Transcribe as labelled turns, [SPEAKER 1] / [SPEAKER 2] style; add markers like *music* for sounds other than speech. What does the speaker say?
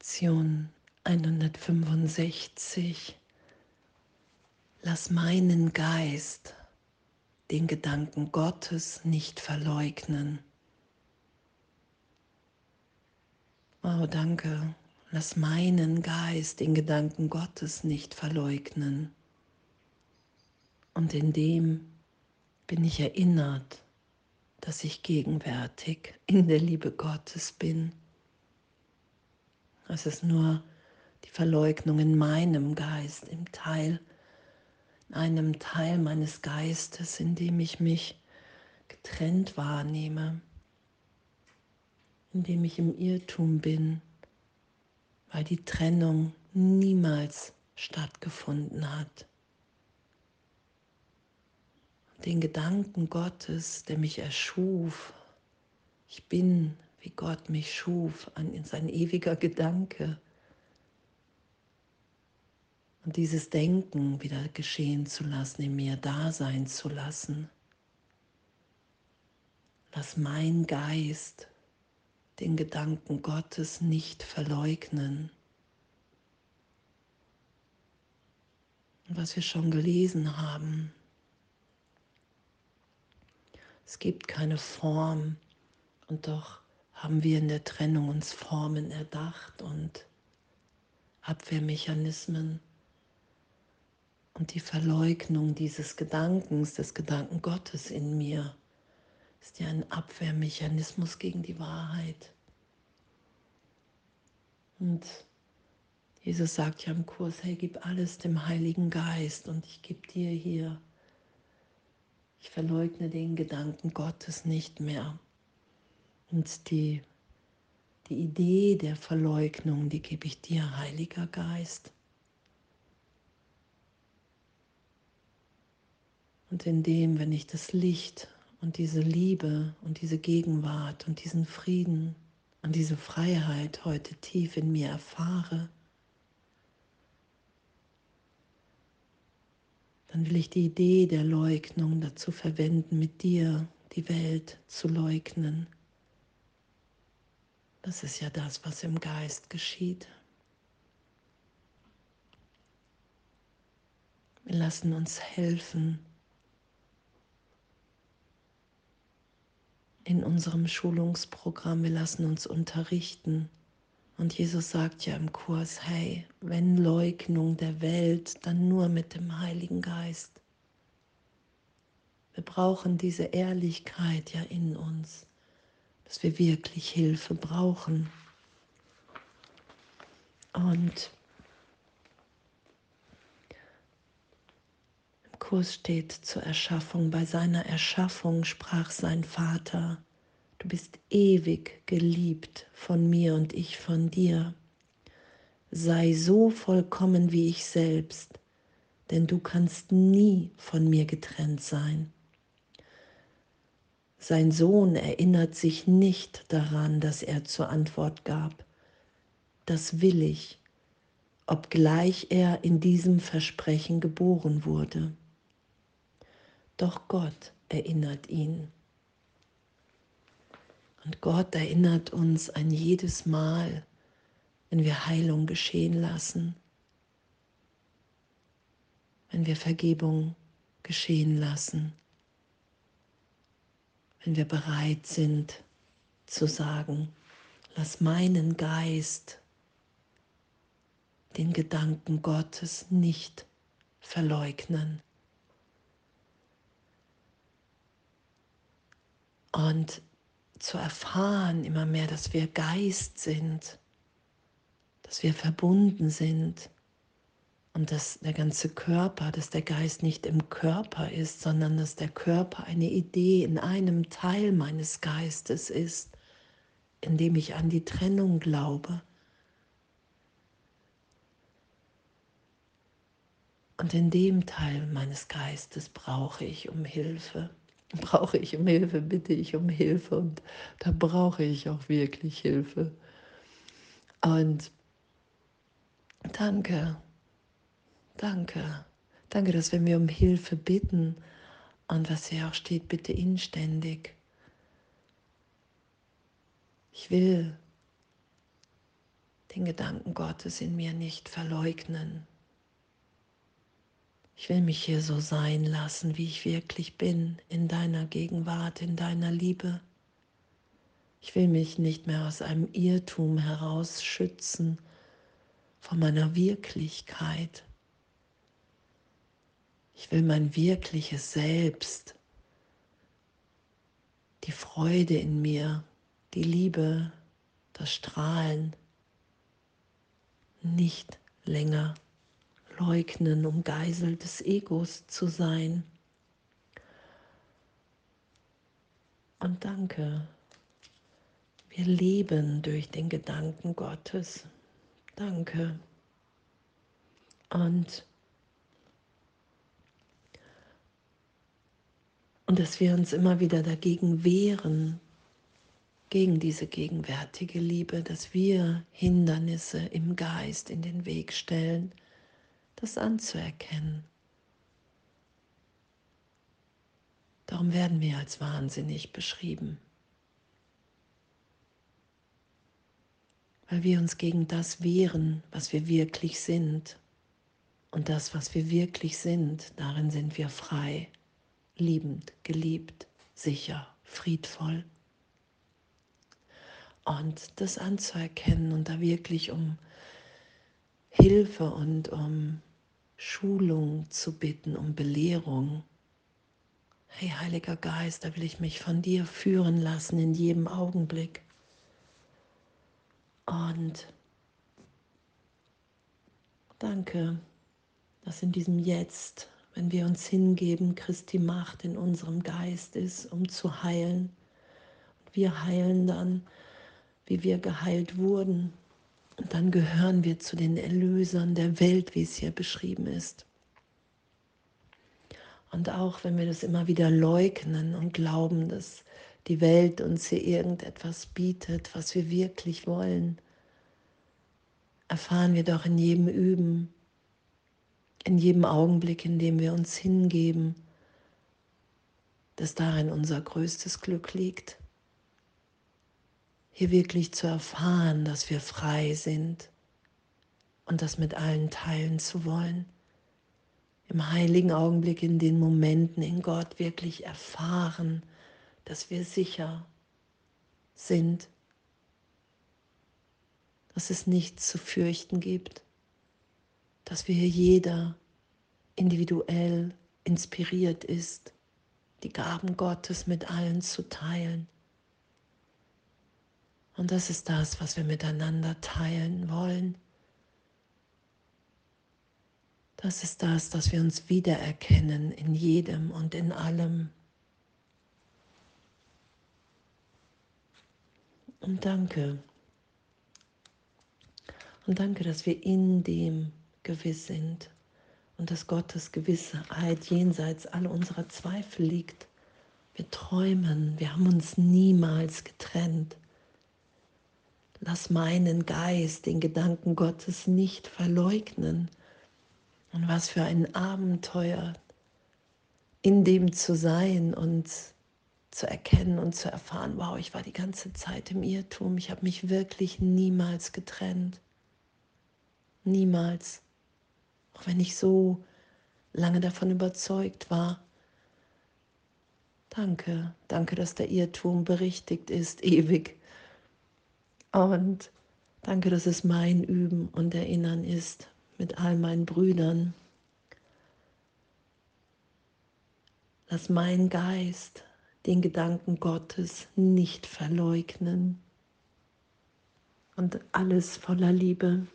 [SPEAKER 1] Lektion 165. Lass meinen Geist den Gedanken Gottes nicht verleugnen. Oh, danke. Lass meinen Geist den Gedanken Gottes nicht verleugnen. Und in dem bin ich erinnert, dass ich gegenwärtig in der Liebe Gottes bin. Es ist nur die Verleugnung in meinem Geist, im Teil, in einem Teil meines Geistes, in dem ich mich getrennt wahrnehme, in dem ich im Irrtum bin, weil die Trennung niemals stattgefunden hat. Den Gedanken Gottes, der mich erschuf, ich bin wie Gott mich schuf, an sein ewiger Gedanke. Und dieses Denken wieder geschehen zu lassen, in mir da sein zu lassen. Lass mein Geist den Gedanken Gottes nicht verleugnen. Und was wir schon gelesen haben, es gibt keine Form und doch haben wir in der Trennung uns Formen erdacht und Abwehrmechanismen. Und die Verleugnung dieses Gedankens, des Gedanken Gottes in mir, ist ja ein Abwehrmechanismus gegen die Wahrheit. Und Jesus sagt ja im Kurs, hey, gib alles dem Heiligen Geist und ich gebe dir hier. Ich verleugne den Gedanken Gottes nicht mehr. Und die, die Idee der Verleugnung, die gebe ich dir, Heiliger Geist. Und indem, wenn ich das Licht und diese Liebe und diese Gegenwart und diesen Frieden und diese Freiheit heute tief in mir erfahre, dann will ich die Idee der Leugnung dazu verwenden, mit dir die Welt zu leugnen. Das ist ja das, was im Geist geschieht. Wir lassen uns helfen in unserem Schulungsprogramm, wir lassen uns unterrichten. Und Jesus sagt ja im Kurs, hey, wenn Leugnung der Welt, dann nur mit dem Heiligen Geist. Wir brauchen diese Ehrlichkeit ja in uns dass wir wirklich Hilfe brauchen. Und im Kurs steht zur Erschaffung, bei seiner Erschaffung sprach sein Vater, du bist ewig geliebt von mir und ich von dir. Sei so vollkommen wie ich selbst, denn du kannst nie von mir getrennt sein. Sein Sohn erinnert sich nicht daran, dass er zur Antwort gab, das will ich, obgleich er in diesem Versprechen geboren wurde. Doch Gott erinnert ihn. Und Gott erinnert uns ein jedes Mal, wenn wir Heilung geschehen lassen, wenn wir Vergebung geschehen lassen wenn wir bereit sind zu sagen, lass meinen Geist den Gedanken Gottes nicht verleugnen. Und zu erfahren immer mehr, dass wir Geist sind, dass wir verbunden sind und dass der ganze Körper, dass der Geist nicht im Körper ist, sondern dass der Körper eine Idee in einem Teil meines Geistes ist, indem ich an die Trennung glaube. Und in dem Teil meines Geistes brauche ich um Hilfe. Brauche ich um Hilfe, bitte ich um Hilfe und da brauche ich auch wirklich Hilfe. Und danke, Danke. Danke, dass wenn wir um Hilfe bitten und was hier auch steht, bitte inständig. Ich will den Gedanken Gottes in mir nicht verleugnen. Ich will mich hier so sein lassen, wie ich wirklich bin, in deiner Gegenwart, in deiner Liebe. Ich will mich nicht mehr aus einem Irrtum heraus schützen vor meiner Wirklichkeit. Ich will mein wirkliches Selbst, die Freude in mir, die Liebe, das Strahlen nicht länger leugnen, um Geisel des Egos zu sein. Und danke, wir leben durch den Gedanken Gottes. Danke. Und, und dass wir uns immer wieder dagegen wehren, gegen diese gegenwärtige Liebe, dass wir Hindernisse im Geist in den Weg stellen, das anzuerkennen. Darum werden wir als wahnsinnig beschrieben, weil wir uns gegen das wehren, was wir wirklich sind. Und das, was wir wirklich sind, darin sind wir frei, liebend, geliebt, sicher, friedvoll. Und das anzuerkennen und da wirklich um Hilfe und um Schulung zu bitten, um Belehrung. Hey Heiliger Geist, da will ich mich von dir führen lassen in jedem Augenblick. Und danke, dass in diesem Jetzt, wenn wir uns hingeben, Christi Macht in unserem Geist ist, um zu heilen. Und wir heilen dann wie wir geheilt wurden. Und dann gehören wir zu den Erlösern der Welt, wie es hier beschrieben ist. Und auch wenn wir das immer wieder leugnen und glauben, dass die Welt uns hier irgendetwas bietet, was wir wirklich wollen, erfahren wir doch in jedem Üben, in jedem Augenblick, in dem wir uns hingeben, dass darin unser größtes Glück liegt hier wirklich zu erfahren, dass wir frei sind und das mit allen teilen zu wollen. Im heiligen Augenblick, in den Momenten in Gott wirklich erfahren, dass wir sicher sind, dass es nichts zu fürchten gibt, dass wir jeder individuell inspiriert ist, die Gaben Gottes mit allen zu teilen. Und das ist das, was wir miteinander teilen wollen. Das ist das, dass wir uns wiedererkennen in jedem und in allem. Und danke. Und danke, dass wir in dem gewiss sind und dass Gottes Gewissheit jenseits all unserer Zweifel liegt. Wir träumen, wir haben uns niemals getrennt. Lass meinen Geist den Gedanken Gottes nicht verleugnen. Und was für ein Abenteuer, in dem zu sein und zu erkennen und zu erfahren, wow, ich war die ganze Zeit im Irrtum, ich habe mich wirklich niemals getrennt. Niemals. Auch wenn ich so lange davon überzeugt war. Danke, danke, dass der Irrtum berichtigt ist, *laughs* ewig und danke, dass es mein Üben und Erinnern ist mit all meinen Brüdern. Lass mein Geist den Gedanken Gottes nicht verleugnen und alles voller Liebe.